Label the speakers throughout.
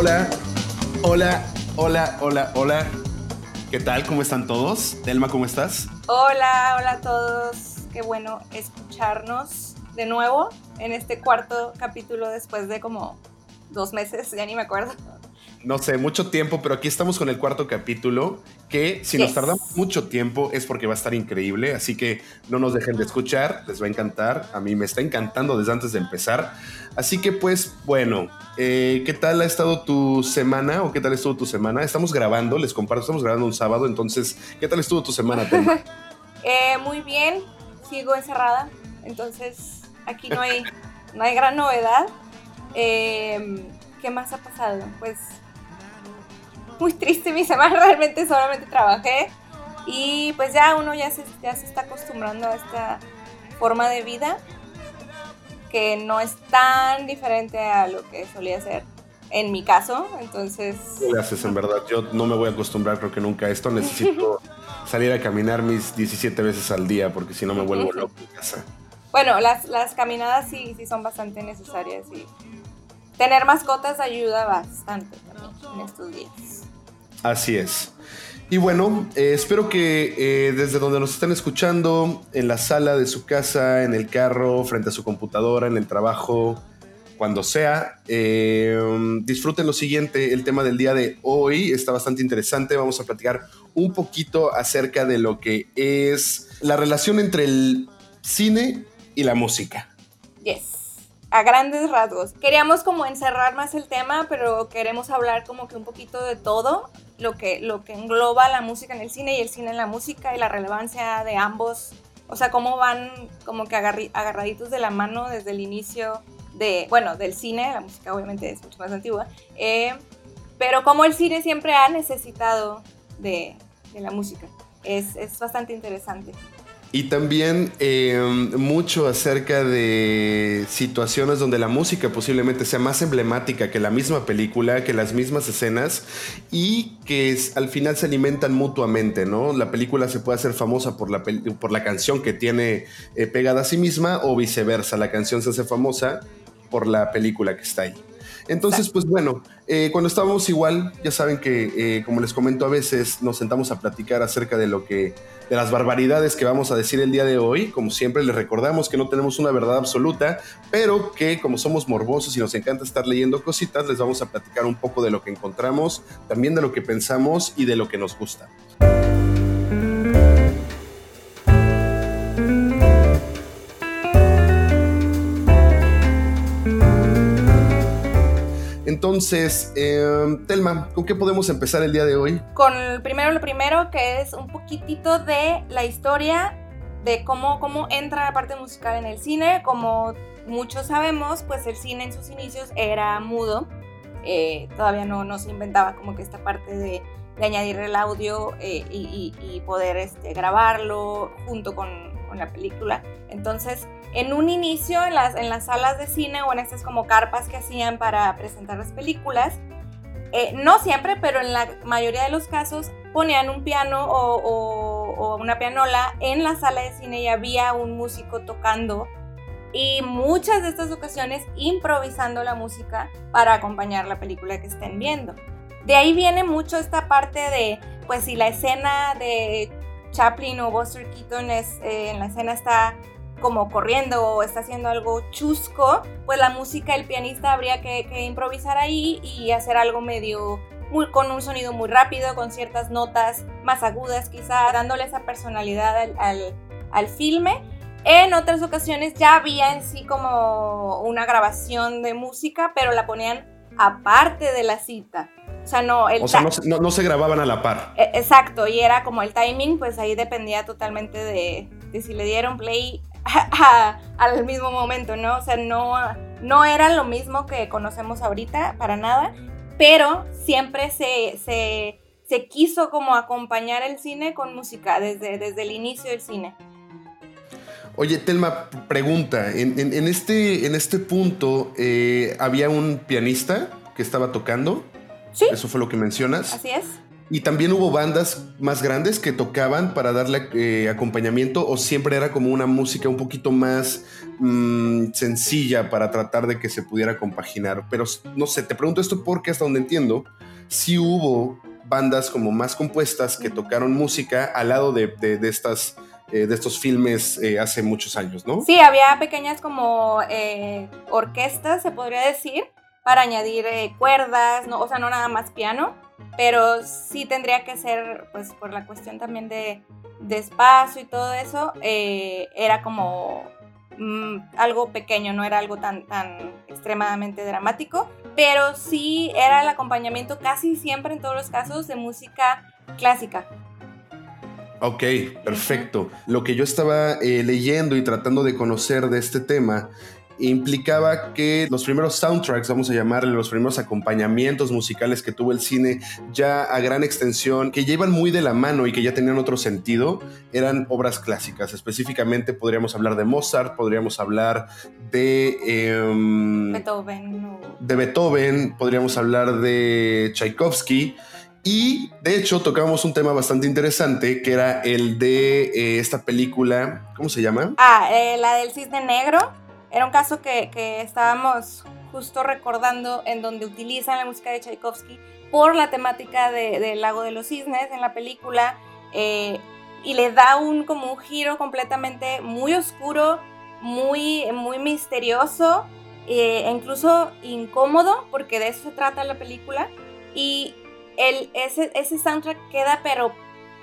Speaker 1: Hola, hola, hola, hola, hola. ¿Qué tal? ¿Cómo están todos? Telma, ¿cómo estás?
Speaker 2: Hola, hola a todos. Qué bueno escucharnos de nuevo en este cuarto capítulo después de como dos meses, ya ni me acuerdo
Speaker 1: no sé, mucho tiempo, pero aquí estamos con el cuarto capítulo, que si nos tardamos mucho tiempo es porque va a estar increíble, así que no nos dejen de escuchar, les va a encantar, a mí me está encantando desde antes de empezar. Así que pues bueno, eh, ¿qué tal ha estado tu semana o qué tal estuvo tu semana? Estamos grabando, les comparto, estamos grabando un sábado, entonces, ¿qué tal estuvo tu semana?
Speaker 2: eh, muy bien, sigo encerrada, entonces aquí no hay, no hay gran novedad. Eh, ¿Qué más ha pasado? Pues muy triste mi semana, realmente solamente trabajé. Y pues ya uno ya se, ya se está acostumbrando a esta forma de vida que no es tan diferente a lo que solía ser en mi caso, entonces...
Speaker 1: Gracias, en verdad, yo no me voy a acostumbrar creo que nunca a esto, necesito salir a caminar mis 17 veces al día porque si no me vuelvo loco en casa.
Speaker 2: Bueno, las, las caminadas sí, sí son bastante necesarias y tener mascotas ayuda bastante también en estos días.
Speaker 1: Así es. Y bueno, eh, espero que eh, desde donde nos están escuchando, en la sala de su casa, en el carro, frente a su computadora, en el trabajo, cuando sea, eh, disfruten lo siguiente. El tema del día de hoy está bastante interesante. Vamos a platicar un poquito acerca de lo que es la relación entre el cine y la música.
Speaker 2: Yes a grandes rasgos. Queríamos como encerrar más el tema, pero queremos hablar como que un poquito de todo, lo que, lo que engloba la música en el cine y el cine en la música y la relevancia de ambos. O sea, cómo van como que agarraditos de la mano desde el inicio de, bueno, del cine, la música obviamente es mucho más antigua, eh, pero cómo el cine siempre ha necesitado de, de la música. Es, es bastante interesante.
Speaker 1: Y también em, mucho acerca de situaciones donde la música posiblemente sea más emblemática que la misma película, que las mismas escenas y que al final se alimentan mutuamente, ¿no? La película se puede hacer famosa por la, por la canción que tiene eh, pegada a sí misma o viceversa, la canción se hace famosa por la película que está ahí. Entonces, pues bueno, eh, cuando estábamos igual, ya saben que, eh, como les comento a veces, nos sentamos a platicar acerca de lo que, de las barbaridades que vamos a decir el día de hoy. Como siempre, les recordamos que no tenemos una verdad absoluta, pero que como somos morbosos y nos encanta estar leyendo cositas, les vamos a platicar un poco de lo que encontramos, también de lo que pensamos y de lo que nos gusta. Entonces, em, Telma, ¿con qué podemos empezar el día de hoy?
Speaker 2: Con primero lo primero, que es un poquitito de la historia de cómo, cómo entra la parte musical en el cine. Como muchos sabemos, pues el cine en sus inicios era mudo. Eh, todavía no, no, se inventaba como que esta parte de, añadir el audio eh, y, poder este, grabarlo junto con la película. Entonces, en un inicio en las, en las salas de cine o en estas como carpas que hacían para presentar las películas, eh, no siempre, pero en la mayoría de los casos ponían un piano o, una pianola en la sala de cine y había un músico tocando y muchas de estas ocasiones improvisando la música para acompañar la película que estén viendo. De ahí viene mucho esta parte de, pues si la escena de Chaplin o Buster Keaton es, eh, en la escena está como corriendo o está haciendo algo chusco, pues la música, el pianista habría que, improvisar ahí y hacer algo medio muy, con un sonido muy rápido, con ciertas notas más agudas quizá, dándole esa personalidad al, al, filme. En otras ocasiones ya había en sí como una grabación de música, pero la ponían aparte de la cita. O sea, no,
Speaker 1: o sea no, no, se grababan a la par.
Speaker 2: E, exacto, y era como el timing, pues ahí dependía totalmente de, de si le dieron play al mismo momento, ¿no? O sea, no, no era lo mismo que conocemos ahorita, para nada, pero siempre se, se, se quiso como acompañar el cine con música desde, desde el inicio del cine.
Speaker 1: Oye, Telma, pregunta, en, en, este, en este punto, eh, ¿había un pianista que estaba tocando?
Speaker 2: Sí.
Speaker 1: Eso fue lo que mencionas.
Speaker 2: Así es.
Speaker 1: ¿Y también hubo bandas más grandes que tocaban para darle eh, acompañamiento o siempre era como una música un poquito más mm, sencilla para tratar de que se pudiera compaginar? Pero no sé, te pregunto esto porque hasta donde entiendo, sí hubo bandas como más compuestas que tocaron música al lado de, estas... Eh, de estos filmes eh, hace muchos años, ¿no?
Speaker 2: Sí, había pequeñas como orquestas, se podría decir, para añadir cuerdas, ¿no? o sea, no nada más piano, pero sí tendría que ser, pues por la cuestión también de, espacio y todo eso, eh, era como mm, algo pequeño, no era algo tan, tan extremadamente dramático, pero sí era el acompañamiento casi siempre en todos los casos de música clásica.
Speaker 1: Ok, perfecto. Lo que yo estaba eh, leyendo y tratando de conocer de este tema implicaba que los primeros soundtracks, vamos a llamarle los primeros acompañamientos musicales que tuvo el cine ya a gran extensión, que llevan muy de la mano y que ya tenían otro sentido, eran obras clásicas. Específicamente podríamos hablar de Mozart, podríamos hablar de...
Speaker 2: Em, Beethoven.
Speaker 1: De Beethoven, podríamos hablar de Tchaikovsky. Y de hecho tocamos un tema bastante interesante que era el de eh, esta película, ¿cómo se llama?
Speaker 2: Ah, eh, la del cisne negro. Era un caso que, estábamos justo recordando en donde utilizan la música de Tchaikovsky por la temática del lago de los cisnes en la película eh, y le da un como un giro completamente muy oscuro, muy, muy misterioso eh, e incluso incómodo porque de eso se trata la película. Y el, ese, ese soundtrack queda pero,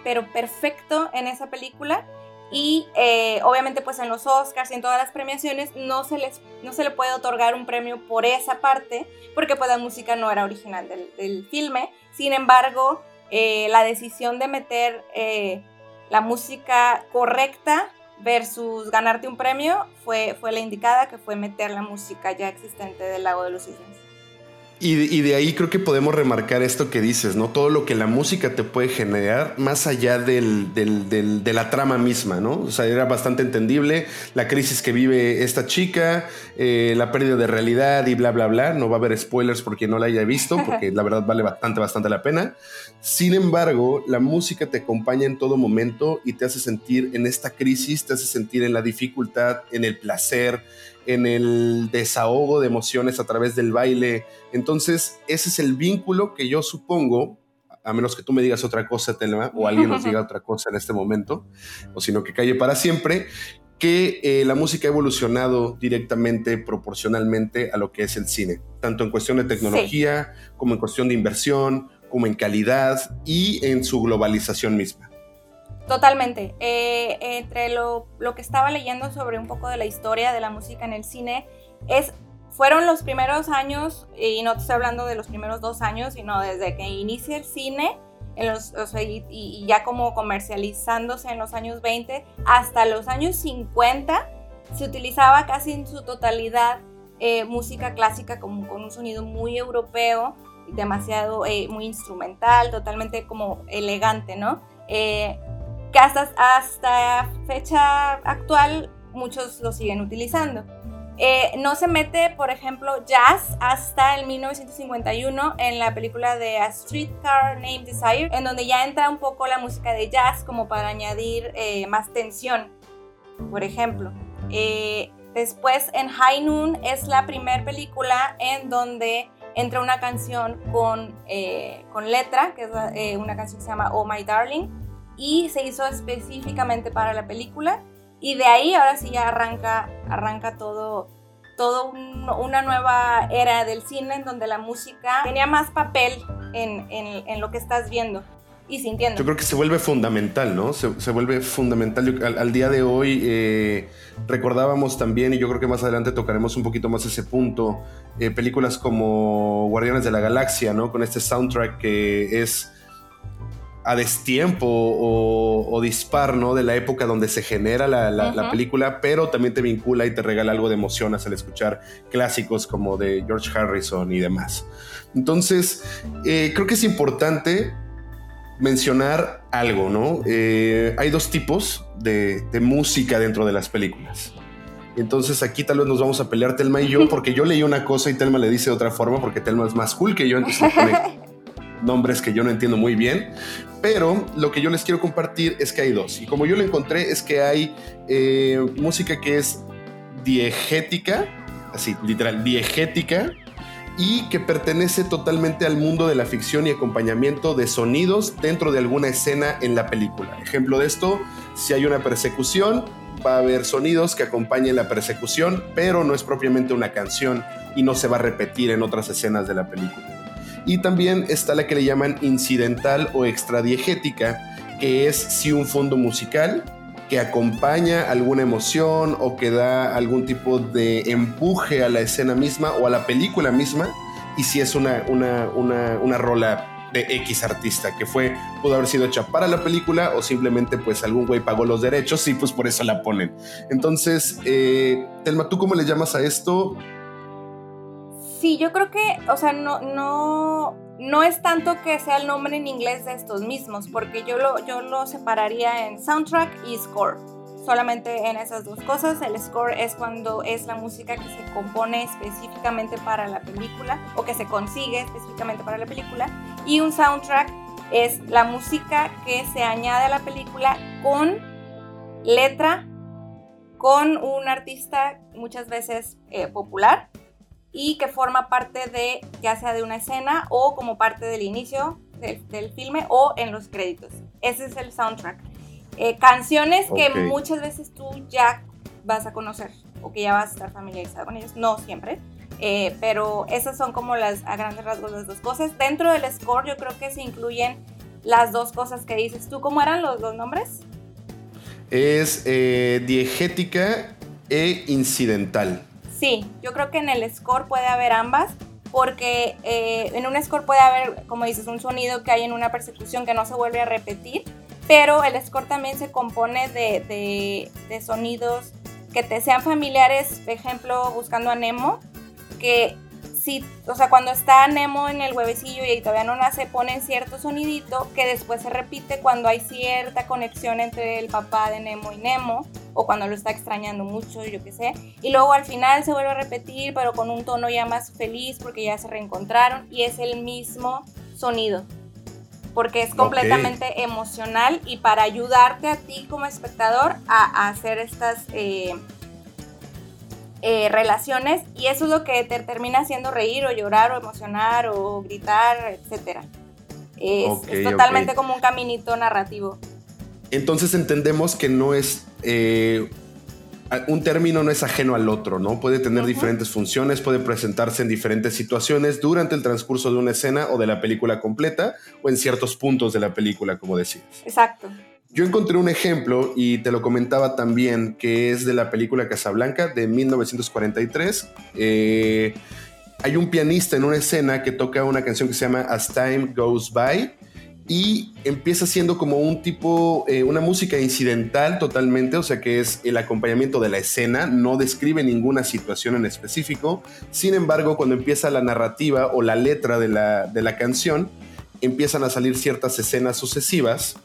Speaker 2: pero perfecto en esa película y eh, obviamente pues en los Oscars y en todas las premiaciones no se, les, no se le puede otorgar un premio por esa parte porque pues la música no era original del, del filme. Sin embargo, eh, la decisión de meter eh, la música correcta versus ganarte un premio fue, fue la indicada que fue meter la música ya existente del Lago de los Cisnes.
Speaker 1: Y, de ahí creo que podemos remarcar esto que dices, ¿no? Todo lo que la música te puede generar más allá del, de la trama misma, ¿no? O sea, era bastante entendible la crisis que vive esta chica, eh, la pérdida de realidad y bla, bla, bla. No va a haber spoilers por quien no la haya visto, porque la verdad vale bastante, bastante la pena. Sin embargo, la música te acompaña en todo momento y te hace sentir en esta crisis, te hace sentir en la dificultad, en el placer, en el desahogo de emociones a través del baile. Entonces, ese es el vínculo que yo supongo, a menos que tú me digas otra cosa, Telma, o alguien nos diga otra cosa en este momento, o sino que calle para siempre, que eh, la música ha evolucionado directamente, proporcionalmente a lo que es el cine, tanto en cuestión de tecnología, como en cuestión de inversión, como en calidad y en su globalización misma.
Speaker 2: Totalmente. Eh, entre lo, que estaba leyendo sobre un poco de la historia de la música en el cine, es, fueron los primeros años, y no te estoy hablando de los primeros dos años, sino desde que inicia el cine, en los, y, ya como comercializándose en los años 20, hasta los años 50, se utilizaba casi en su totalidad eh, música clásica como con un sonido muy europeo, demasiado, eh, muy instrumental, totalmente como elegante, ¿no? Que hasta, fecha actual muchos lo siguen utilizando. Eh, no se mete, por ejemplo, jazz hasta el 1951 en la película de A Streetcar Named Desire, en donde ya entra un poco la música de jazz como para añadir eh, más tensión, por ejemplo. Eh, después en High Noon es la primera película en donde entra una canción con, con letra, que es una canción que se llama Oh My Darling y se hizo específicamente para la película y de ahí ahora sí ya arranca, arranca todo, todo una nueva era del cine en donde la música tenía más papel en, en, lo que estás viendo y sintiendo.
Speaker 1: Yo creo que se vuelve fundamental, ¿no? Se, se vuelve fundamental. al, día de hoy eh, recordábamos también, y yo creo que más adelante tocaremos un poquito más ese punto, eh, películas como Guardianes de la Galaxia, ¿no? Con este soundtrack que es a destiempo o, dispar, ¿no? De la época donde se genera la, película, pero también te vincula y te regala algo de emociones al escuchar clásicos como de George Harrison y demás. Entonces, eh, creo que es importante mencionar algo, ¿no? Eh, hay dos tipos de, música dentro de las películas. Entonces aquí tal vez nos vamos a pelear Telma y yo, porque yo leí una cosa y Telma le dice de otra forma, porque Telma es más cool que yo, entonces nombres que yo no entiendo muy bien, pero lo que yo les quiero compartir es que hay dos. Y como yo lo encontré es que hay eh, música que es diegética, así literal, diegética, y que pertenece totalmente al mundo de la ficción y acompañamiento de sonidos dentro de alguna escena en la película. Ejemplo de esto, si hay una persecución, va a haber sonidos que acompañen la persecución, pero no es propiamente una canción y no se va a repetir en otras escenas de la película. Y también está la que le llaman incidental o extradiegética, que es si un fondo musical que acompaña alguna emoción o que da algún tipo de empuje a la escena misma o a la película misma, y si es una, una, una, una rola de X artista, que fue, pudo haber sido hecha para la película o simplemente pues algún güey pagó los derechos y pues por eso la ponen. Entonces, eh, Telma, ¿tú cómo le llamas a esto?
Speaker 2: Sí, yo creo que, o sea, no, no, no es tanto que sea el nombre en inglés de estos mismos, porque yo lo, yo lo separaría en soundtrack y score. Solamente en esas dos cosas. El score es cuando es la música que se compone específicamente para la película o que se consigue específicamente para la película. Y un soundtrack es la música que se añade a la película con letra, con un artista muchas veces eh, popular y que forma parte de, ya sea de una escena o como parte del inicio del, filme o en los créditos. Ese es el soundtrack. Eh, canciones que muchas veces tú ya vas a conocer o que ya vas a estar familiarizado con ellos, no siempre. Eh, pero esas son como las a grandes rasgos las dos cosas. Dentro del score yo creo que se incluyen las dos cosas que dices tú. ¿Cómo eran los dos nombres?
Speaker 1: Es eh, diegética e incidental.
Speaker 2: Sí, yo creo que en el score puede haber ambas, porque eh, en un score puede haber, como dices, un sonido que hay en una persecución que no se vuelve a repetir, pero el score también se compone de, de sonidos que te sean familiares, por ejemplo, buscando a Nemo, que sí, o sea, cuando está Nemo en el huevecillo y todavía no nace, ponen cierto sonidito que después se repite cuando hay cierta conexión entre el papá de Nemo y Nemo, o cuando lo está extrañando mucho, yo qué sé. Y luego al final se vuelve a repetir, pero con un tono ya más feliz porque ya se reencontraron y es el mismo sonido. Porque es completamente emocional y para ayudarte a ti como espectador a, hacer estas... Eh, eh, relaciones y eso es lo que te termina haciendo reír o llorar o emocionar o gritar, etc. Es, totalmente como un caminito narrativo.
Speaker 1: Entonces entendemos que no es... Eh, un término no es ajeno al otro, ¿no? Puede tener diferentes funciones, puede presentarse en diferentes situaciones durante el transcurso de una escena o de la película completa o en ciertos puntos de la película, como decías.
Speaker 2: Exacto.
Speaker 1: Yo encontré un ejemplo y te lo comentaba también, que es de la película Casablanca de 1943. Eh, hay un pianista en una escena que toca una canción que se llama As Time Goes By y empieza siendo como un tipo, eh, una música incidental totalmente, o sea que es el acompañamiento de la escena, no describe ninguna situación en específico. Sin embargo, cuando empieza la narrativa o la letra de la, de la canción, empiezan a salir ciertas escenas sucesivas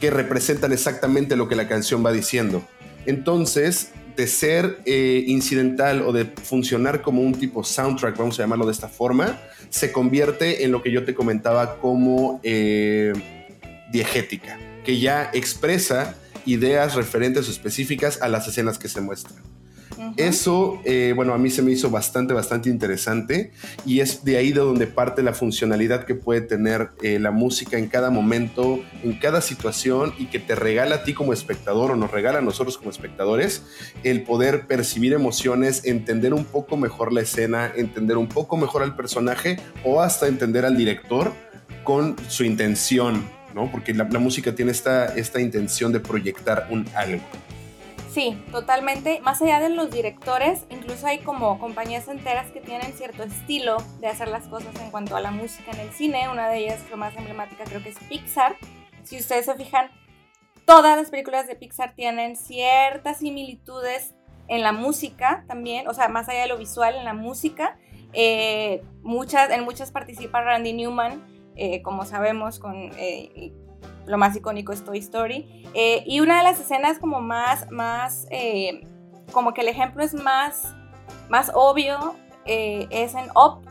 Speaker 1: que representan exactamente lo que la canción va diciendo. Entonces, de ser eh, incidental o de funcionar como un tipo soundtrack, vamos a llamarlo de esta forma, se convierte en lo que yo te comentaba como eh, diegética, que ya expresa ideas referentes o específicas a las escenas que se muestran. Eso, eh, bueno, a mí se me hizo bastante, bastante interesante y es de ahí de donde parte la funcionalidad que puede tener eh, la música en cada momento, en cada situación y que te regala a ti como espectador o nos regala a nosotros como espectadores el poder percibir emociones, entender un poco mejor la escena, entender un poco mejor al personaje o hasta entender al director con su intención, ¿no? Porque la, música tiene esta, esta intención de proyectar un algo.
Speaker 2: Sí, totalmente. Más allá de los directores, incluso hay como compañías enteras que tienen cierto estilo de hacer las cosas en cuanto a la música en el cine. Una de ellas, lo más emblemática, creo que es Pixar. Si ustedes se fijan, todas las películas de Pixar tienen ciertas similitudes en la música también, o sea, más allá de lo visual, en la música. Eh, muchas, en muchas participa Randy Newman, eh, como sabemos, con eh, lo más icónico es Toy Story. Eh, y una de las escenas como más, más, eh, como que el ejemplo es más, más obvio, eh, es en Up,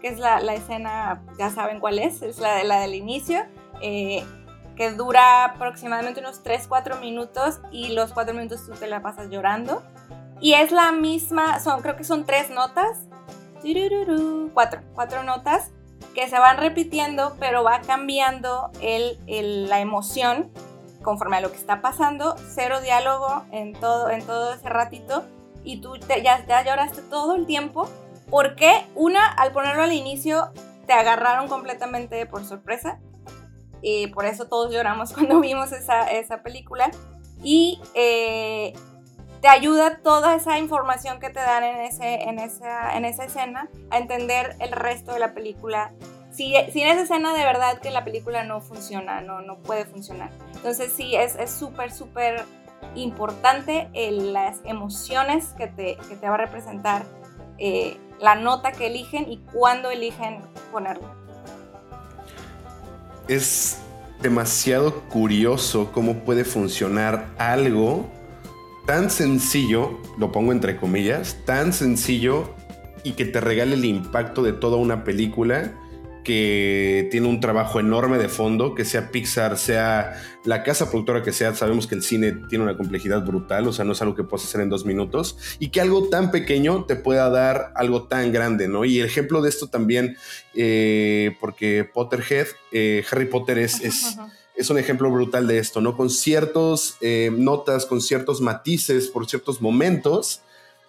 Speaker 2: que es la, escena, ya saben cuál es, es la, la del inicio, eh, que dura aproximadamente unos 3-4 minutos y los 4 minutos tú te la pasas llorando. Y es la misma, son, creo que son tres notas, cuatro, cuatro notas que se van repitiendo, pero va cambiando el, la emoción conforme a lo que está pasando, cero diálogo en todo, en todo ese ratito y tú ya, ya lloraste todo el tiempo. porque Una, al ponerlo al inicio, te agarraron completamente por sorpresa y por eso todos lloramos cuando vimos esa, esa película. Y eh, te ayuda toda esa información que te dan en, ese, en, esa, en esa escena a entender el resto de la película. Si, sin esa escena de verdad que la película no funciona, no, no puede funcionar. Entonces sí, es súper, súper importante las emociones que te, que te, va a representar eh, la nota que eligen y cuándo eligen ponerlo.
Speaker 1: Es demasiado curioso cómo puede funcionar algo tan sencillo, lo pongo entre comillas, tan sencillo y que te regale el impacto de toda una película que tiene un trabajo enorme de fondo, que sea Pixar, sea la casa productora que sea, sabemos que el cine tiene una complejidad brutal, o sea, no es algo que puedas hacer en dos minutos, y que algo tan pequeño te pueda dar algo tan grande, ¿no? Y el ejemplo de esto también, eh, porque Potterhead, eh, Harry Potter es, es es un ejemplo brutal de esto, ¿no? Con ciertas eh, notas, con ciertos matices, por ciertos momentos,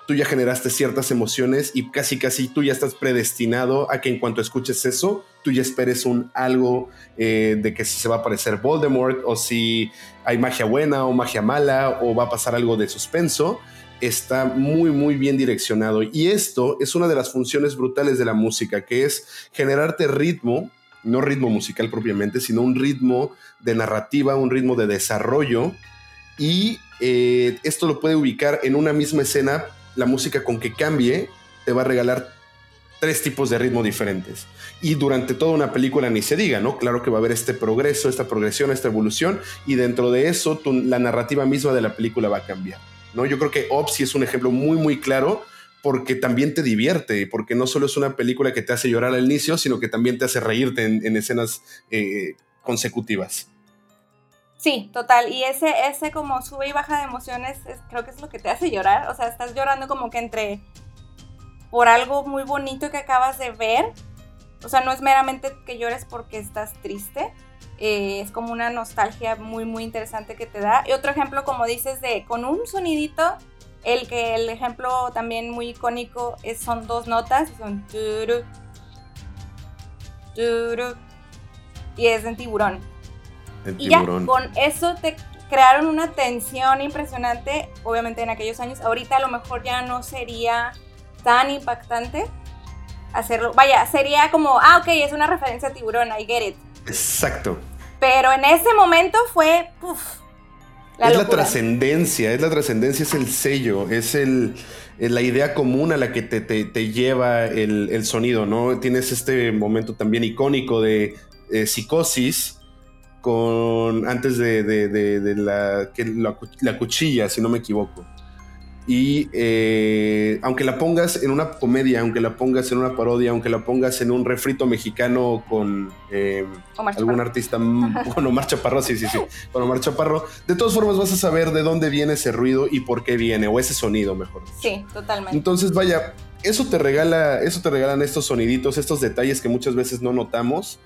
Speaker 1: tú ya generaste ciertas emociones y casi casi tú ya estás predestinado a que en cuanto escuches eso, tú ya esperes un algo eh, de que si se va a aparecer Voldemort o si hay magia buena o magia mala o va a pasar algo de suspenso. Está muy, muy bien direccionado. Y esto es una de las funciones brutales de la música, que es generarte ritmo no ritmo musical propiamente, sino un ritmo de narrativa, un ritmo de desarrollo. Y eh, esto lo puede ubicar en una misma escena, la música con que cambie te va a regalar tres tipos de ritmo diferentes. Y durante toda una película ni se diga, ¿no? Claro que va a haber este progreso, esta progresión, esta evolución, y dentro de eso la narrativa misma de la película va a cambiar, ¿no? Yo creo que Opsi es un ejemplo muy, muy claro porque también te divierte, porque no solo es una película que te hace llorar al inicio, sino que también te hace reírte en, escenas eh, consecutivas.
Speaker 2: Sí, total. Y ese, ese como sube y baja de emociones, creo que es lo que te hace llorar. O sea, estás llorando como que entre por algo muy bonito que acabas de ver. O sea, no es meramente que llores porque estás triste. Eh, es como una nostalgia muy, muy interesante que te da. Y otro ejemplo, como dices, de con un sonidito el que el ejemplo también muy icónico es, son dos notas, son turu, turu, y es en tiburón. y ya con eso te crearon una tensión impresionante, obviamente en aquellos años. Ahorita a lo mejor ya no sería tan impactante hacerlo. Vaya, sería como, ah, ok, es una referencia a tiburón, I get it.
Speaker 1: Exacto.
Speaker 2: Pero en ese momento fue,
Speaker 1: es la trascendencia, es la trascendencia, es el sello, es el, la idea común a la que te, lleva el, sonido, ¿no? Tienes este momento también icónico de eh, psicosis con antes de, la, la cuchilla, si no me equivoco. Y eh, aunque la pongas en una comedia, aunque la pongas en una parodia, aunque la pongas en un refrito mexicano con eh, algún artista, con Omar Chaparro, sí, sí, sí, con Omar Chaparro, de todas formas vas a saber de dónde viene ese ruido y por qué viene, o ese sonido, mejor.
Speaker 2: Sí, totalmente.
Speaker 1: Entonces, vaya, eso te regala, eso te regalan estos soniditos, estos detalles que muchas veces no notamos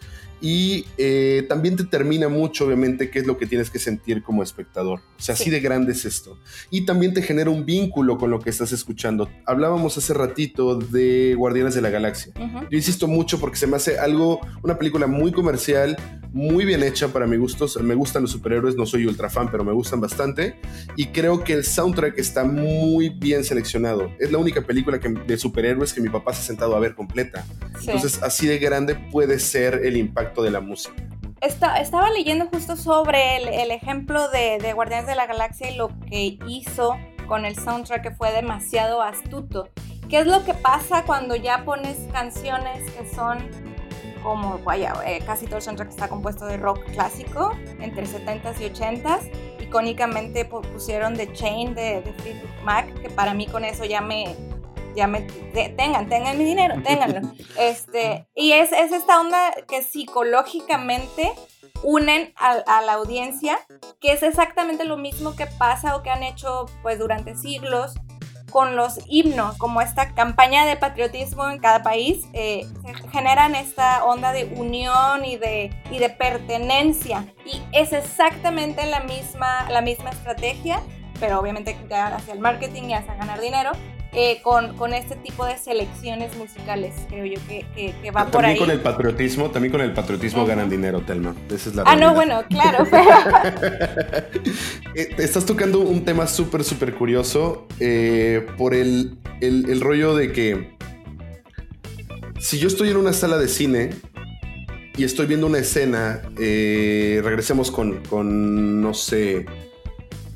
Speaker 1: y eh, también te termina mucho, obviamente, qué es lo que tienes que sentir como espectador. O sea, así de grande es esto. Y también te genera un vínculo con lo que estás escuchando. Hablábamos hace ratito de Guardianes de la Galaxia. Yo insisto mucho porque se me hace algo, una película muy comercial, muy bien hecha para mi gusto. Me gustan los superhéroes, no soy ultra fan, pero me gustan bastante. Y creo que el soundtrack está muy bien seleccionado. Es la única película de superhéroes que mi papá se ha sentado a ver completa. Entonces, así de grande puede ser el impacto de la música.
Speaker 2: estaba leyendo justo sobre el, ejemplo de, de, Guardianes de la Galaxia y lo que hizo con el soundtrack que fue demasiado astuto. ¿Qué es lo que pasa cuando ya pones canciones que son como, vaya, eh, casi todo el soundtrack está compuesto de rock clásico, entre 70s y 80s. Icónicamente pusieron The Chain de, de Fleetwood Mac, que para mí con eso ya me, ya me, tengan, tengan mi dinero, ténganlo. Este, y es, es esta onda que psicológicamente unen a, la audiencia, que es exactamente lo mismo que pasa o que han hecho pues durante siglos con los himnos, como esta campaña de patriotismo en cada país, eh, generan esta onda de unión y de, y de pertenencia. Y es exactamente la misma, la misma estrategia, pero obviamente hacia el marketing y hacia ganar dinero, eh, con, con, este tipo de selecciones musicales, creo yo que, que, va por
Speaker 1: ahí. También con el patriotismo, también con el patriotismo ganan dinero, Telma. Esa es la
Speaker 2: Ah, no, bueno, claro.
Speaker 1: Eh, estás tocando un tema súper, súper curioso eh, por el, el, el rollo de que si yo estoy en una sala de cine y estoy viendo una escena, regresemos con, con, no sé,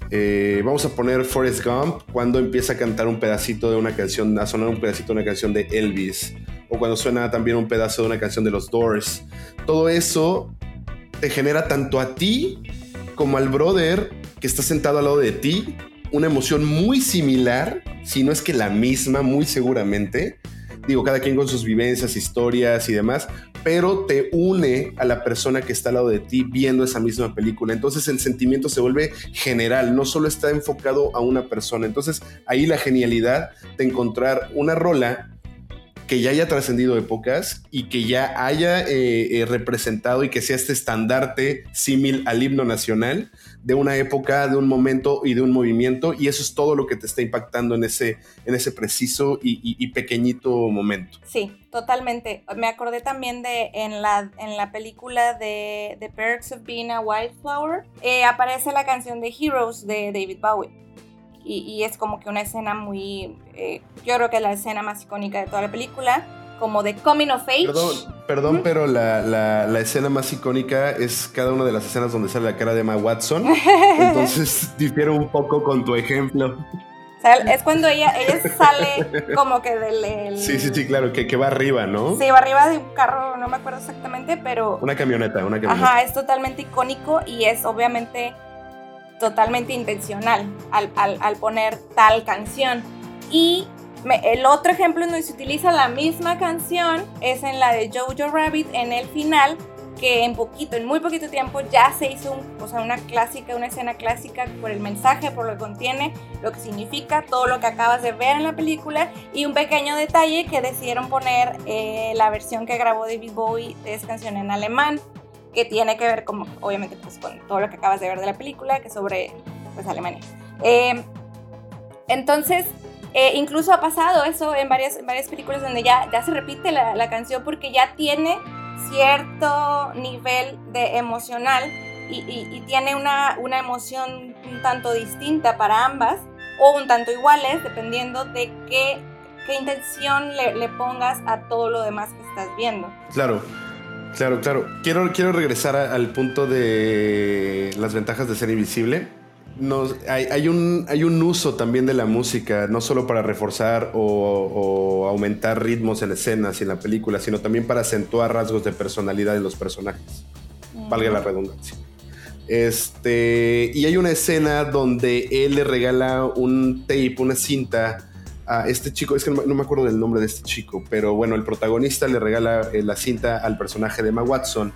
Speaker 1: eh, vamos a poner Forrest Gump cuando empieza a cantar un pedacito de una canción, a sonar un pedacito de una canción de Elvis, o cuando suena también un pedazo de una canción de los Doors. Todo eso te genera tanto a ti como al brother que está sentado al lado de ti una emoción muy similar, si no es que la misma, muy seguramente. Digo, cada quien con sus vivencias, historias y demás, pero te une a la persona que está al lado de ti viendo esa misma película. Entonces el sentimiento se vuelve general, no solo está enfocado a una persona. Entonces ahí la genialidad de encontrar una rola que ya haya trascendido épocas y que ya haya eh, eh, representado y que sea este estandarte símil al himno nacional de una época, de un momento y de un movimiento, y eso es todo lo que te está impactando en ese, en ese preciso y, pequeñito momento.
Speaker 2: Sí, totalmente. Me acordé también de en la, en la película de The Perks of Being a Wildflower, eh, aparece la canción de Heroes de David Bowie y, es como que una escena muy, eh, yo creo que es la escena más icónica de toda la película, como de coming of age.
Speaker 1: Perdón, perdón pero la, la, escena más icónica es cada una de las escenas donde sale la cara de Emma Watson, entonces difiero un poco con tu ejemplo.
Speaker 2: O sea, es cuando ella, ella sale como que del...
Speaker 1: sí, sí, sí, claro, que, que, va arriba, ¿no?
Speaker 2: Sí, va arriba de un carro, no me acuerdo exactamente, pero...
Speaker 1: Una camioneta, una camioneta.
Speaker 2: Ajá, es totalmente icónico y es obviamente totalmente intencional al, poner tal canción. Y el otro ejemplo donde se utiliza la misma canción es en la de Jojo Rabbit en el final, que en poquito, en muy poquito tiempo ya se hizo o sea, una clásica, una escena clásica por el mensaje, por lo que contiene, lo que significa, todo lo que acabas de ver en la película y un pequeño detalle que decidieron poner eh, la versión que grabó David Bowie de esa canción en alemán que tiene que ver como, obviamente, pues con todo lo que acabas de ver de la película, que sobre pues, Alemania. Eh, entonces, eh, incluso ha pasado eso en varias, varias películas donde ya, ya se repite la, la, canción porque ya tiene cierto nivel de emocional y, y, tiene una, una, emoción un tanto distinta para ambas o un tanto iguales, dependiendo de qué, qué intención le, le pongas a todo lo demás que estás viendo.
Speaker 1: Claro. Claro, claro. Quiero, quiero regresar al punto de las ventajas de ser invisible. Hay, un, hay un uso también de la música, no solo para reforzar o, aumentar ritmos en escenas y en la película, sino también para acentuar rasgos de personalidad en los personajes. Valga la redundancia. Este, y hay una escena donde él le regala un tape, una cinta a este chico, es que no, me acuerdo del nombre de este chico, pero bueno, el protagonista le regala eh, la cinta al personaje de Emma Watson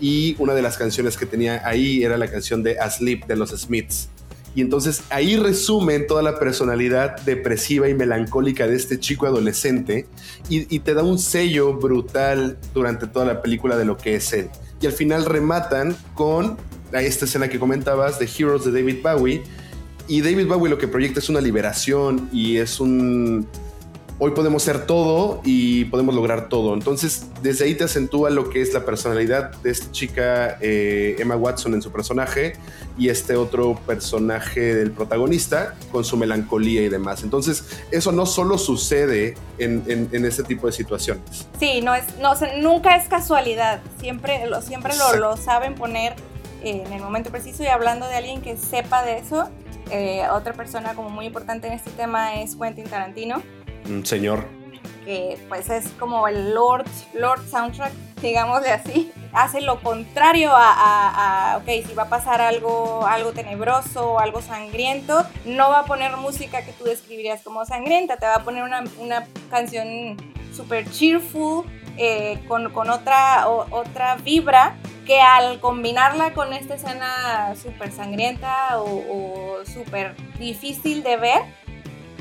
Speaker 1: y una de las canciones que tenía ahí era la canción de Asleep de los Smiths. Y entonces ahí resumen toda la personalidad depresiva y melancólica de este chico adolescente y, te da un sello brutal durante toda la película de lo que es él. Y al final rematan con esta escena que comentabas de Heroes de David Bowie, y David Bowie lo que proyecta es una liberación y es un... Hoy podemos ser todo y podemos lograr todo. Entonces, desde ahí te acentúa lo que es la personalidad de esta chica eh, Emma Watson en su personaje y este otro personaje del protagonista con su melancolía y demás. Entonces, eso no solo sucede en, en, este tipo de situaciones.
Speaker 2: Sí, no es, no, nunca es casualidad. Siempre, lo, siempre lo, lo saben poner en el momento preciso y hablando de alguien que sepa de eso, eh, otra persona como muy importante en este tema es Quentin Tarantino.
Speaker 1: Un señor.
Speaker 2: Que pues es como el Lord, Lord Soundtrack digámosle así, hace lo contrario a, ok, si va a pasar algo, algo tenebroso o algo sangriento, no va a poner música que tú describirías como sangrienta, te va a poner una, una canción super cheerful, eh, con, otra, otra vibra que al combinarla con esta escena súper sangrienta o, o súper difícil de ver,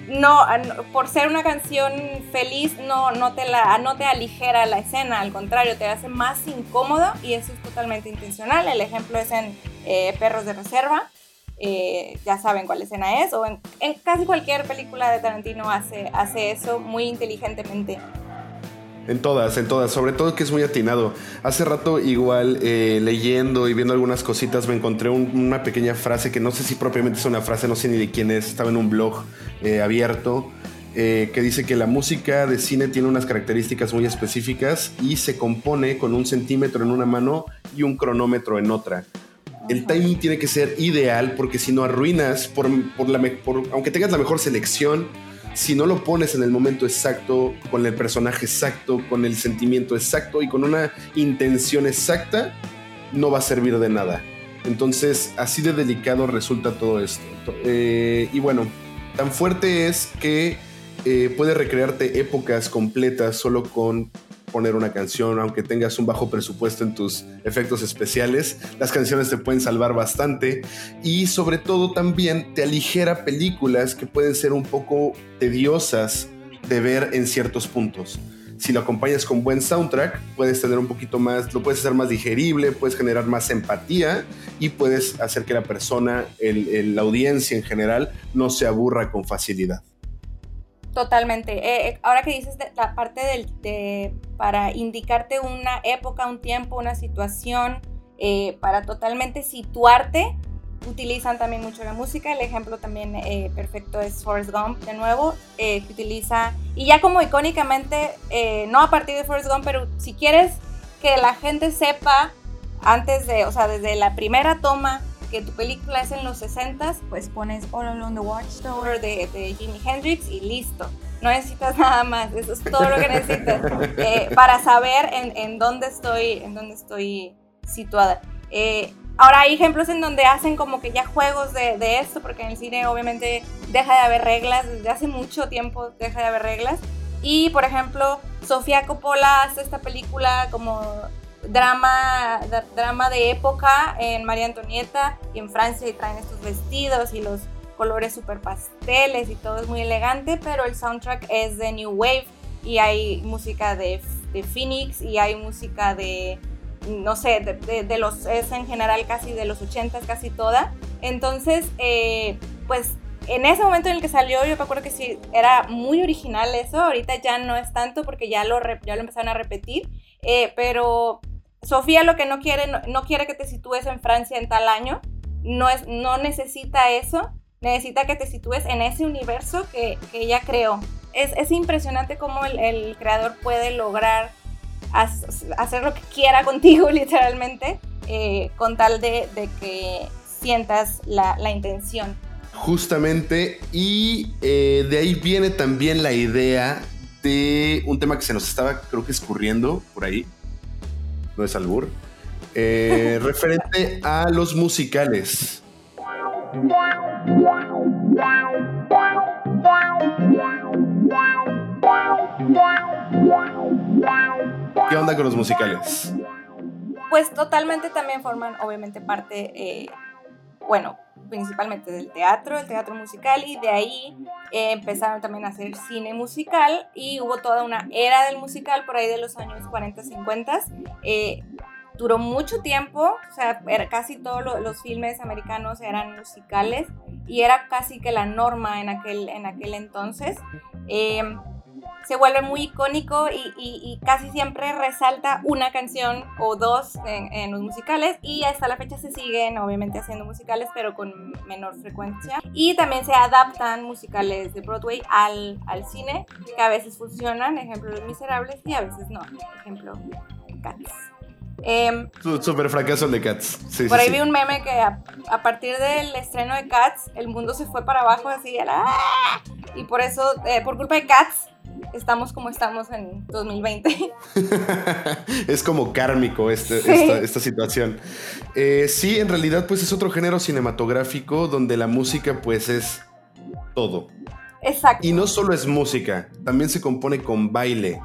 Speaker 2: no, por ser una canción feliz, no, no, te la, no te aligera la escena, al contrario, te hace más incómodo y eso es totalmente intencional. El ejemplo es en eh, Perros de Reserva, eh, ya saben cuál escena es, o en, en, casi cualquier película de Tarantino hace, hace eso muy inteligentemente.
Speaker 1: En todas, en todas. Sobre todo que es muy atinado. Hace rato, igual, eh, leyendo y viendo algunas cositas, me encontré una pequeña frase que no sé si propiamente es una frase, no sé ni de quién es. Estaba en un blog eh, abierto. Eh, que dice que la música de cine tiene unas características muy específicas y se compone con un centímetro en una mano y un cronómetro en otra. El timing tiene que ser ideal porque si no arruinas, por, la, por, aunque tengas la mejor selección, si no lo pones en el momento exacto, con el personaje exacto, con el sentimiento exacto y con una intención exacta, no va a servir de nada. Entonces, así de delicado resulta todo esto. Eh, y bueno, tan fuerte es que eh, puede recrearte épocas completas solo con poner una canción, aunque tengas un bajo presupuesto en tus efectos especiales, las canciones te pueden salvar bastante y sobre todo también te aligera películas que pueden ser un poco tediosas de ver en ciertos puntos. Si lo acompañas con buen soundtrack, puedes tener un poquito más, lo puedes hacer más digerible, puedes generar más empatía y puedes hacer que la persona, la audiencia en general, no se aburra con facilidad.
Speaker 2: Totalmente. Eh, eh, ahora que dices la parte del, de, para indicarte una época, un tiempo, una situación, eh, para totalmente situarte, utilizan también mucho la música. El ejemplo también perfecto es Forrest Gump, de nuevo, que utiliza, y ya como icónicamente, no a partir de Forrest Gump, pero si quieres que la gente sepa antes de, o sea, desde la primera toma que tu película es en los 60 pues pones All Along the Watchtower de, de Jimi Hendrix y listo. No necesitas nada más, eso es todo lo que necesitas eh, para saber en, en, dónde estoy, en dónde estoy situada. Eh, ahora hay ejemplos en donde hacen como que ya juegos de, de, esto, porque en el cine obviamente deja de haber reglas, desde hace mucho tiempo deja de haber reglas. Y por ejemplo, Sofía Coppola hace esta película como drama, drama de época en María Antonieta y en Francia y traen estos vestidos y los colores super pasteles y todo es muy elegante, pero el soundtrack es de New Wave y hay música de, de Phoenix y hay música de, no sé, de, los, es en general casi de los 80 casi toda. Entonces, eh, pues en ese momento en el que salió, yo me acuerdo que sí, era muy original eso, ahorita ya no es tanto porque ya lo, ya lo empezaron a repetir, eh, pero Sofía lo que no quiere, no, quiere que te sitúes en Francia en tal año, no, es, no necesita eso, necesita que te sitúes en ese universo que, ella creó. Es, impresionante cómo el, creador puede lograr hacer lo que quiera contigo, literalmente, eh, con tal de, que sientas la, intención.
Speaker 1: Justamente, y eh, de ahí viene también la idea de un tema que se nos estaba, creo que escurriendo por ahí, no es albur, eh, referente a los musicales. ¿Qué onda con los musicales?
Speaker 2: Pues totalmente también forman obviamente parte, eh, bueno, principalmente del teatro, el teatro musical, y de ahí eh, empezaron también a hacer cine musical y hubo toda una era del musical por ahí de los años 40, 50. Eh, duró mucho tiempo, o sea, casi todos los filmes americanos eran musicales y era casi que la norma en aquel, en aquel entonces. Eh, se vuelve muy icónico y, casi siempre resalta una canción o dos en, los musicales y hasta la fecha se siguen obviamente haciendo musicales pero con menor frecuencia y también se adaptan musicales de Broadway al, al cine que a veces funcionan, ejemplo Los Miserables y a veces no, ejemplo Cats.
Speaker 1: Eh, Super fracaso el de Cats.
Speaker 2: por ahí vi un meme que a, partir del estreno de Cats, el mundo se fue para abajo así, ¡ah! y por eso, eh, por culpa de Cats, estamos como estamos en 2020.
Speaker 1: es como kármico este, esta, situación. Eh, sí, en realidad pues es otro género cinematográfico donde la música pues es todo.
Speaker 2: Exacto.
Speaker 1: Y no solo es música, también se compone con baile.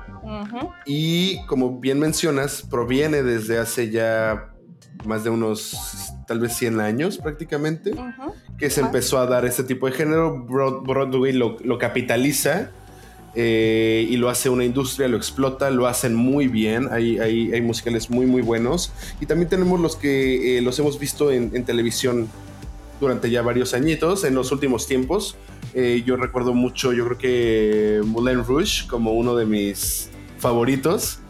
Speaker 1: Y como bien mencionas, proviene desde hace ya más de unos tal vez 100 años prácticamente, que se empezó a dar este tipo de género. Broadway lo, capitaliza eh, y lo hace una industria, lo explota, lo hacen muy bien. Hay, hay, musicales muy, muy buenos. Y también tenemos los que eh, los hemos visto en, televisión durante ya varios añitos, en los últimos tiempos. Eh, yo recuerdo mucho, yo creo que Moulin Rouge como uno de mis favoritos.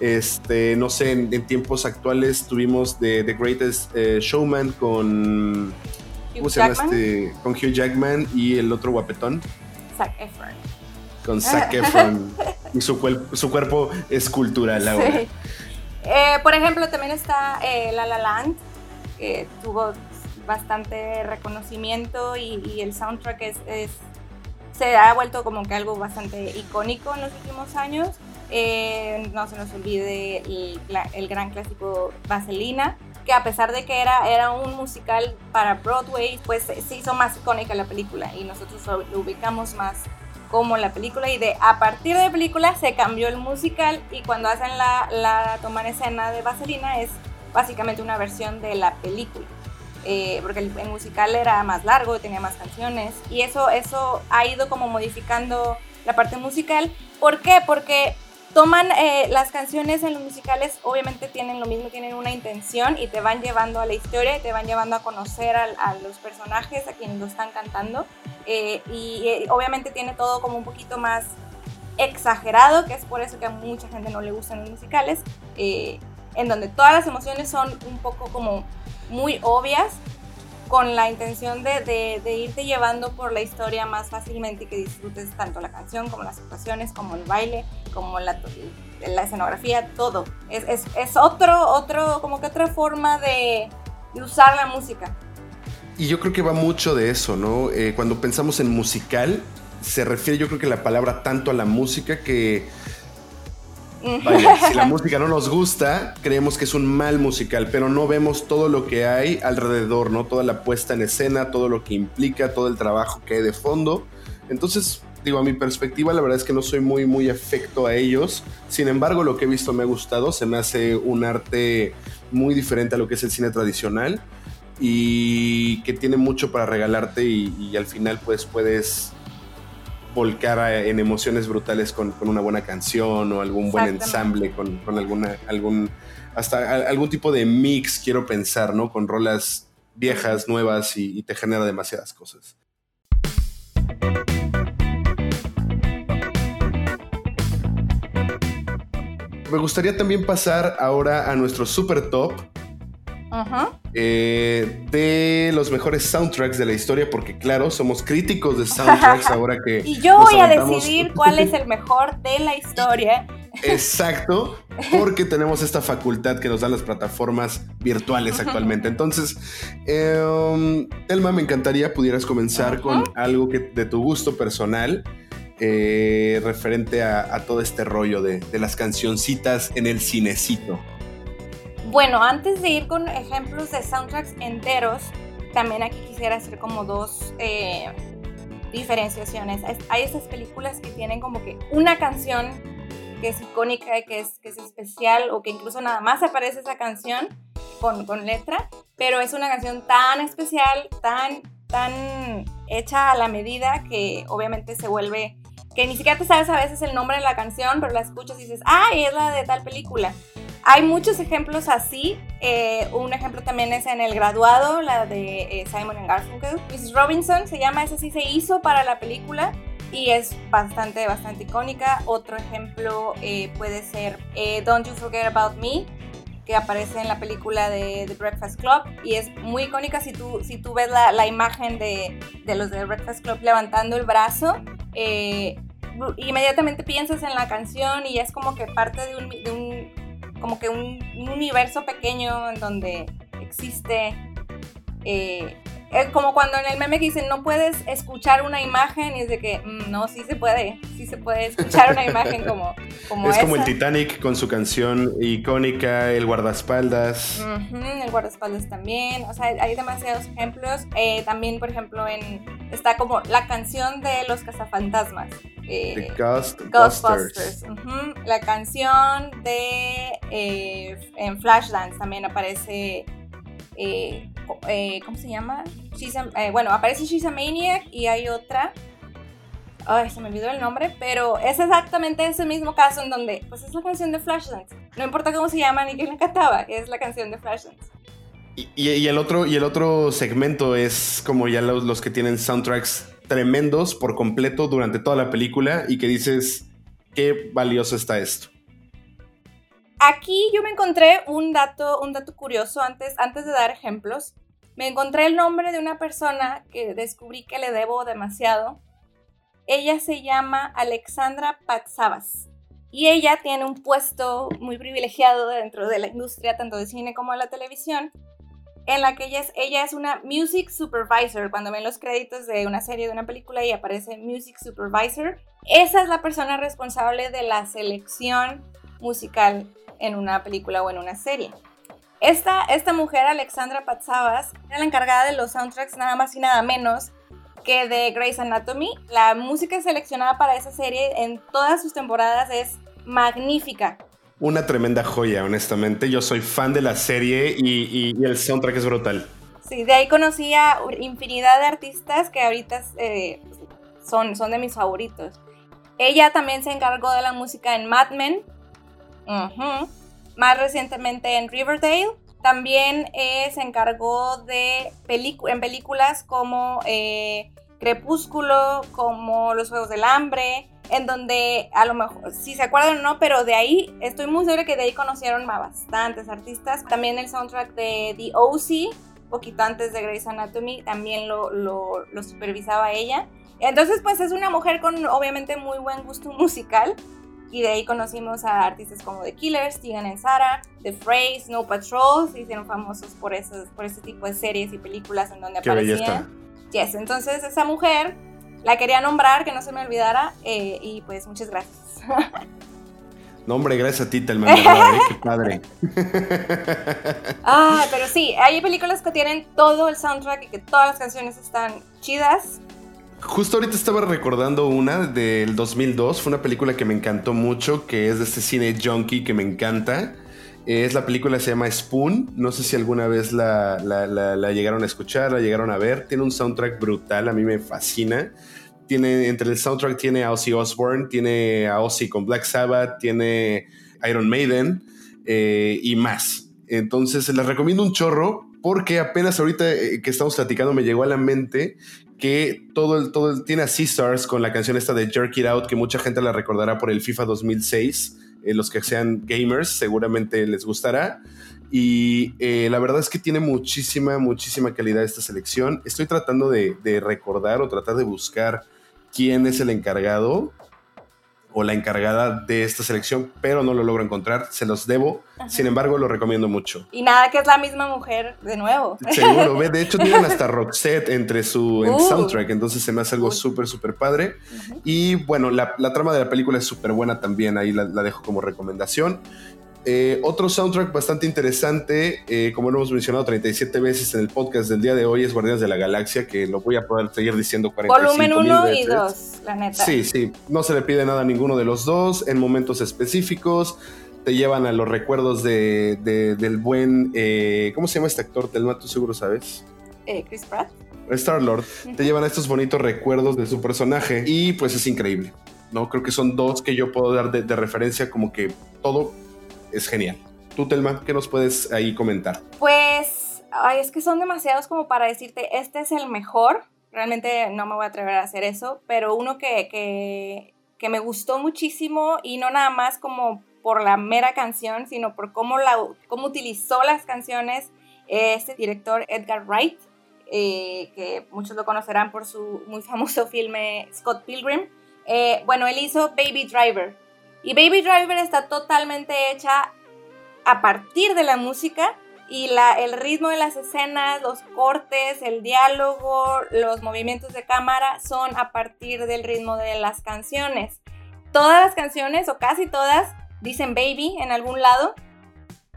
Speaker 1: Este, no sé, en, tiempos actuales tuvimos The, The Greatest eh, Showman con. ¿Cómo se llama este? Con Hugh Jackman y el otro guapetón.
Speaker 2: Zac Efron.
Speaker 1: Con Zac Efron. y su, su cuerpo escultural ahora.
Speaker 2: Eh, por ejemplo, también está eh, La La Land, que tuvo bastante reconocimiento y, el soundtrack es, es, se ha vuelto como que algo bastante icónico en los últimos años. Eh, no se nos olvide el, gran clásico Vaselina, que a pesar de que era, era un musical para Broadway, pues se hizo más icónica la película y nosotros lo ubicamos más como la película y de a partir de la película se cambió el musical y cuando hacen la, la toma en escena de Vaselina es básicamente una versión de la película. Eh, porque el, el, musical era más largo, tenía más canciones y eso, eso ha ido como modificando la parte musical. ¿Por qué? Porque toman eh, las canciones en los musicales, obviamente tienen lo mismo, tienen una intención y te van llevando a la historia te van llevando a conocer a, los personajes, a quienes lo están cantando. Eh, y eh, obviamente tiene todo como un poquito más exagerado, que es por eso que a mucha gente no le gustan los musicales, en donde todas las emociones son un poco como muy obvias con la intención de, irte llevando por la historia más fácilmente y que disfrutes tanto la canción como las actuaciones, como el baile, como la, escenografía, todo. Es, otro, otro, como que otra forma de, usar la música.
Speaker 1: Y yo creo que va mucho de eso, ¿no? Eh, cuando pensamos en musical, se refiere yo creo que la palabra tanto a la música que Vaya, si la música no nos gusta, creemos que es un mal musical, pero no vemos todo lo que hay alrededor, ¿no? Toda la puesta en escena, todo lo que implica, todo el trabajo que hay de fondo. Entonces, digo, a mi perspectiva, la verdad es que no soy muy, muy afecto a ellos. Sin embargo, lo que he visto me ha gustado. Se me hace un arte muy diferente a lo que es el cine tradicional y que tiene mucho para regalarte y, y al final, pues, puedes volcar en emociones brutales con, una buena canción o algún buen ensamble, con, alguna, algún, hasta algún tipo de mix, quiero pensar, ¿no? Con rolas viejas, nuevas y, te genera demasiadas cosas. Me gustaría también pasar ahora a nuestro super top, eh, de los mejores soundtracks de la historia, porque claro, somos críticos de soundtracks ahora que...
Speaker 2: y yo voy a decidir cuál es el mejor de la historia.
Speaker 1: Exacto, porque tenemos esta facultad que nos dan las plataformas virtuales actualmente. Entonces, eh, Elma, me encantaría pudieras comenzar con algo que, de tu gusto personal. Eh, referente a, todo este rollo de, de las cancioncitas en el cinecito.
Speaker 2: Bueno, antes de ir con ejemplos de soundtracks enteros, también aquí quisiera hacer como dos eh, diferenciaciones. Hay esas películas que tienen como que una canción que es icónica, que es, que es especial o que incluso nada más aparece esa canción con, con letra, pero es una canción tan especial, tan, tan hecha a la medida que obviamente se vuelve, que ni siquiera te sabes a veces el nombre de la canción, pero la escuchas y dices, ah, es la de tal película. Hay muchos ejemplos así. Eh, un ejemplo también es en El Graduado, la de eh, Simon Garfunkel. Mrs. Robinson se llama, esa sí se hizo para la película y es bastante, bastante icónica. Otro ejemplo eh, puede ser Don't You Forget About Me, que aparece en la película de The Breakfast Club y es muy icónica si tú, si tú ves la, la imagen de, de, los de The Breakfast Club levantando el brazo. inmediatamente piensas en la canción y es como que parte de un, de un como que un, universo pequeño en donde existe eh, Es como cuando en el meme que dicen no puedes escuchar una imagen y es de que mm, no, sí se puede, sí se puede escuchar una imagen como, como
Speaker 1: Es como el Titanic con su canción icónica, el guardaespaldas.
Speaker 2: el guardaespaldas también, o sea, hay demasiados ejemplos. Eh, también, por ejemplo, en está como la canción de los cazafantasmas.
Speaker 1: Eh, Ghostbusters.
Speaker 2: La canción de eh, en Flashdance también aparece eh, eh, ¿cómo se llama? Eh, bueno, aparece She's a Maniac y hay otra. Ay, se me olvidó el nombre, pero es exactamente ese mismo caso en donde, pues es la canción de Flashdance. No importa cómo se llama ni quién la cantaba, es la canción de Flashdance.
Speaker 1: Y, el, otro, y el otro segmento es como ya los, los que tienen soundtracks tremendos por completo durante toda la película y que dices, qué valioso está esto.
Speaker 2: Aquí yo me encontré un dato, un dato curioso antes, antes de dar ejemplos. Me encontré el nombre de una persona que descubrí que le debo demasiado. Ella se llama Alexandra Patsavas y ella tiene un puesto muy privilegiado dentro de la industria, tanto de cine como de la televisión, en la que ella es, ella es una music supervisor. Cuando ven los créditos de una serie, de una película y aparece music supervisor, esa es la persona responsable de la selección musical en una película o en una serie. Esta, esta mujer, Alexandra Patsavas, era la encargada de los soundtracks nada más y nada menos que de Grey's Anatomy. La música seleccionada para esa serie en todas sus temporadas es magnífica.
Speaker 1: Una tremenda joya, honestamente. Yo soy fan de la serie y, el soundtrack es brutal.
Speaker 2: Sí, de ahí conocí a infinidad de artistas que ahorita eh, son, son de mis favoritos. Ella también se encargó de la música en Mad Men, más recientemente en Riverdale. También eh, se encargó de en películas como eh, Crepúsculo, como Los Juegos del Hambre, en donde a lo mejor, si se acuerdan o no, pero de ahí, estoy muy segura que de ahí conocieron a bastantes artistas. También el soundtrack de The O.C., poquito antes de Grey's Anatomy, también lo, lo, lo supervisaba ella. Entonces, pues es una mujer con obviamente muy buen gusto musical y de ahí conocimos a artistas como The Killers, Tegan and Sara, The Phrase, Snow Patrol, se hicieron famosos por, esos, por ese tipo de series y películas en donde aparecían. Yes, entonces esa mujer la quería nombrar, que no se me olvidara, eh, y pues muchas gracias.
Speaker 1: No, hombre, gracias a ti, Telma. ¿eh? qué padre.
Speaker 2: Ah, pero sí, hay películas que tienen todo el soundtrack y que todas las canciones están chidas.
Speaker 1: Justo ahorita estaba recordando una del 2002, fue una película que me encantó mucho, que es de este cine junkie que me encanta. Es la película, se llama Spoon. No sé si alguna vez la, llegaron a escuchar, la llegaron a ver. Tiene un soundtrack brutal, a mí me fascina. Tiene, entre el soundtrack tiene a Ozzy Osbourne, tiene a Ozzy con Black Sabbath, tiene Iron Maiden eh, y más. Entonces, les recomiendo un chorro porque apenas ahorita eh, que estamos platicando me llegó a la mente que todo el, todo tiene a Stars con la canción esta de Jerk It Out, que mucha gente la recordará por el FIFA 2006. Eh, los que sean gamers seguramente les gustará. Y eh, la verdad es que tiene muchísima, muchísima calidad esta selección. Estoy tratando de, de recordar o tratar de buscar quién es el encargado o la encargada de esta selección, pero no lo logro encontrar, se los debo. Sin embargo, lo recomiendo mucho.
Speaker 2: Y nada, que es la misma mujer de nuevo.
Speaker 1: Seguro, de hecho tienen hasta Roxette entre su uh. soundtrack, entonces se me hace algo súper, súper padre. Y bueno, la, trama de la película es súper buena también, ahí la, dejo como recomendación. Eh, otro soundtrack bastante interesante, eh, como lo hemos mencionado 37 veces en el podcast del día de hoy, es Guardianes de la Galaxia, que lo voy a poder seguir diciendo 45
Speaker 2: Volumen 1 y 2, la neta.
Speaker 1: Sí, sí, no se le pide nada a ninguno de los dos en momentos específicos. Te llevan a los recuerdos de, del buen. Eh, ¿Cómo se llama este actor? Telma, tú seguro sabes.
Speaker 2: Chris Pratt.
Speaker 1: Star Lord. Te llevan a estos bonitos recuerdos de su personaje y pues es increíble. ¿no? Creo que son dos que yo puedo dar de, de referencia como que todo es genial. Tú, Telma, ¿qué nos puedes ahí comentar?
Speaker 2: Pues, ay, es que son demasiados como para decirte, este es el mejor. Realmente no me voy a atrever a hacer eso, pero uno que, que, que me gustó muchísimo y no nada más como por la mera canción, sino por cómo, la, cómo utilizó las canciones este director Edgar Wright, eh, que muchos lo conocerán por su muy famoso filme Scott Pilgrim. Eh, bueno, él hizo Baby Driver, y Baby Driver está totalmente hecha a partir de la música y la, el ritmo de las escenas, los cortes, el diálogo, los movimientos de cámara son a partir del ritmo de las canciones. Todas las canciones, o casi todas, dicen baby en algún lado,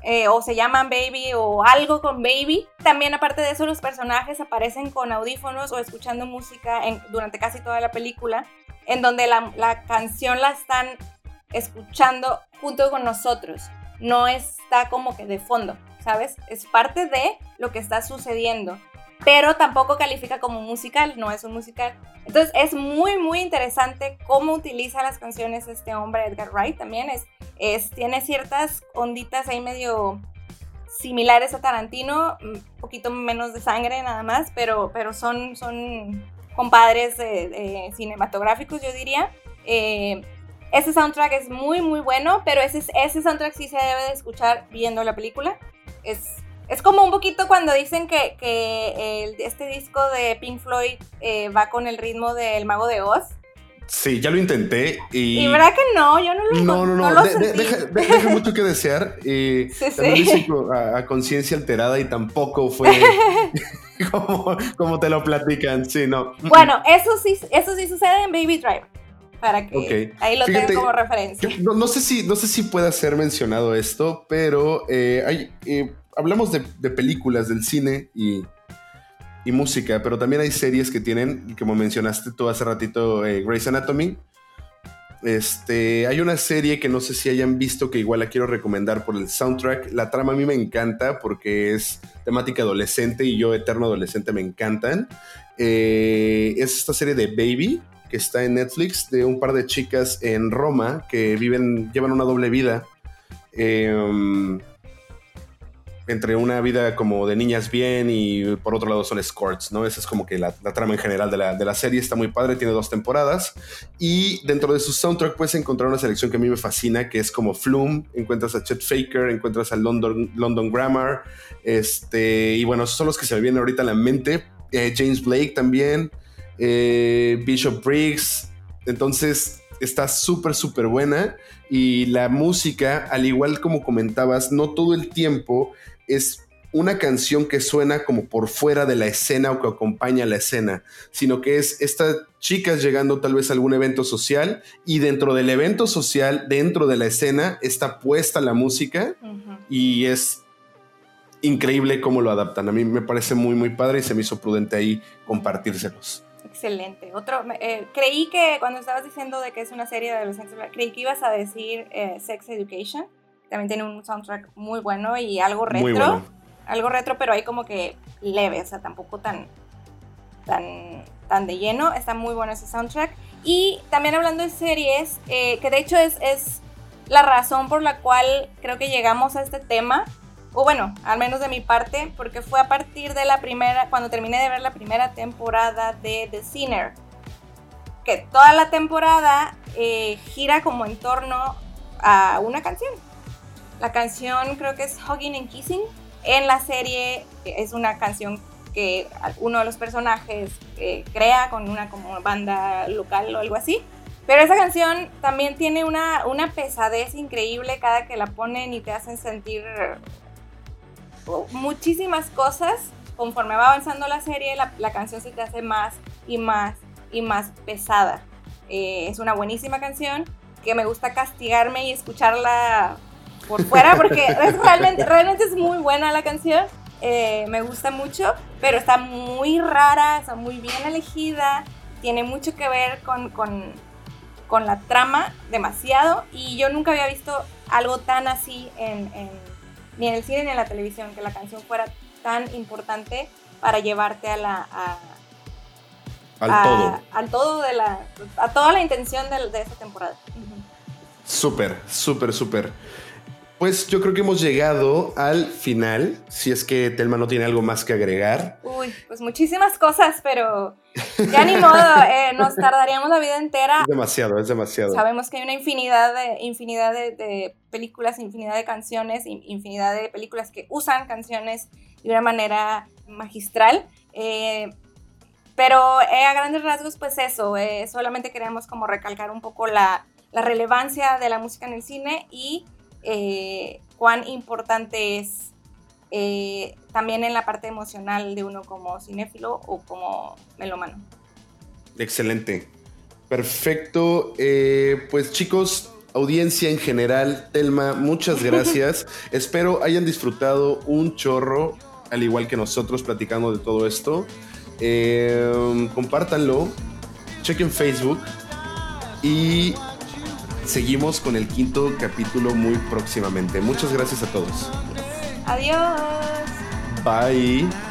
Speaker 2: eh, o se llaman baby o algo con baby. También aparte de eso, los personajes aparecen con audífonos o escuchando música durante casi toda la película, en donde la, la canción la están escuchando junto con nosotros. No está como que de fondo. ¿sabes? Es parte de lo que está sucediendo, pero tampoco califica como musical, no es un musical. Entonces es muy, muy interesante cómo utiliza las canciones este hombre, Edgar Wright, también es, es tiene ciertas onditas ahí medio similares a Tarantino, un poquito menos de sangre nada más, pero, pero son, son compadres cinematográficos, yo diría. Eh, ese soundtrack es muy, muy bueno, pero ese, ese soundtrack sí se debe de escuchar viendo la película es, es como un poquito cuando dicen que, que este disco de Pink Floyd eh, va con el ritmo del Mago de Oz.
Speaker 1: Sí, ya lo intenté y...
Speaker 2: Y verdad que no, yo no lo
Speaker 1: No, no, no, deja, mucho que desear. Y sí, sí. a, conciencia alterada y tampoco fue como, como, te lo platican, sí, no.
Speaker 2: Bueno, eso sí, eso sí sucede en Baby Driver para que ahí lo tenga como referencia.
Speaker 1: No, sé si, no sé si pueda ser mencionado esto, pero eh, hay, eh, hablamos de, películas, del cine y, y, música, pero también hay series que tienen, como mencionaste tú hace ratito, eh, Grey's Anatomy. Este, hay una serie que no sé si hayan visto que igual la quiero recomendar por el soundtrack. La trama a mí me encanta porque es temática adolescente y yo eterno adolescente me encantan. es esta serie de Baby que está en Netflix de un par de chicas en Roma que viven, llevan una doble vida. Em, entre una vida como de niñas bien y por otro lado son escorts, ¿no? Esa es como que la, trama en general de la, de la, serie. Está muy padre, tiene dos temporadas. Y dentro de su soundtrack puedes encontrar una selección que a mí me fascina, que es como Flume. Encuentras a Chet Faker, encuentras a London, London Grammar. Este, y bueno, esos son los que se me vienen ahorita a la mente. Eh, James Blake también. Eh, Bishop Briggs. Entonces está súper, súper buena. Y la música, al igual como comentabas, no todo el tiempo es una canción que suena como por fuera de la escena o que acompaña la escena, sino que es estas chicas llegando tal vez a algún evento social y dentro del evento social, dentro de la escena, está puesta la música y es increíble cómo lo adaptan. A mí me parece muy, muy padre y se me hizo prudente ahí compartírselos.
Speaker 2: Excelente. Otro, eh, creí que cuando estabas diciendo de que es una serie de adolescentes, creí que ibas a decir eh, Sex Education. También tiene un soundtrack muy bueno y algo retro. Algo retro, pero ahí como que leve, o sea, tampoco tan, tan, tan de lleno. Está muy bueno ese soundtrack. Y también hablando de series, eh, que de hecho es, es la razón por la cual creo que llegamos a este tema o bueno, al menos de mi parte, porque fue a partir de la primera, cuando terminé de ver la primera temporada de The Sinner, que toda la temporada eh, gira como en torno a una canción. La canción creo que es Hugging and Kissing. En la serie es una canción que uno de los personajes eh, crea con una como banda local o algo así. Pero esa canción también tiene una, una pesadez increíble cada que la ponen y te hacen sentir muchísimas cosas. Conforme va avanzando la serie, la, canción se te hace más y más y más pesada. Eh, es una buenísima canción que me gusta castigarme y escucharla por fuera porque realmente, realmente es muy buena la canción. Eh, me gusta mucho, pero está muy rara, está muy bien elegida, tiene mucho que ver con, con, con la trama, demasiado, y yo nunca había visto algo tan así en, en ni en el cine ni en la televisión, que la canción fuera tan importante para llevarte a la...
Speaker 1: al todo.
Speaker 2: Al todo de la... a toda la intención de, de esta temporada.
Speaker 1: Súper, súper, súper. Pues yo creo que hemos llegado al final, si es que Telma no tiene algo más que agregar.
Speaker 2: Uy, pues muchísimas cosas, pero ya ni modo, eh, nos tardaríamos la vida entera.
Speaker 1: Es demasiado, es demasiado.
Speaker 2: Sabemos que hay una infinidad de, infinidad de, películas, infinidad de canciones, infinidad de películas que usan canciones de una manera magistral. Eh, pero eh, a grandes rasgos, pues eso, solamente queremos como recalcar un poco la, la relevancia de la música en el cine y eh, cuán importante es eh, también en la parte emocional de uno como cinéfilo o como melómano.
Speaker 1: Excelente. Perfecto. Eh, pues chicos, audiencia en general, Telma, muchas gracias. Espero hayan disfrutado un chorro, al igual que nosotros platicando de todo esto. Eh, compártanlo, chequen Facebook y seguimos con el quinto capítulo muy próximamente. Muchas gracias a todos.
Speaker 2: Adiós.
Speaker 1: Bye.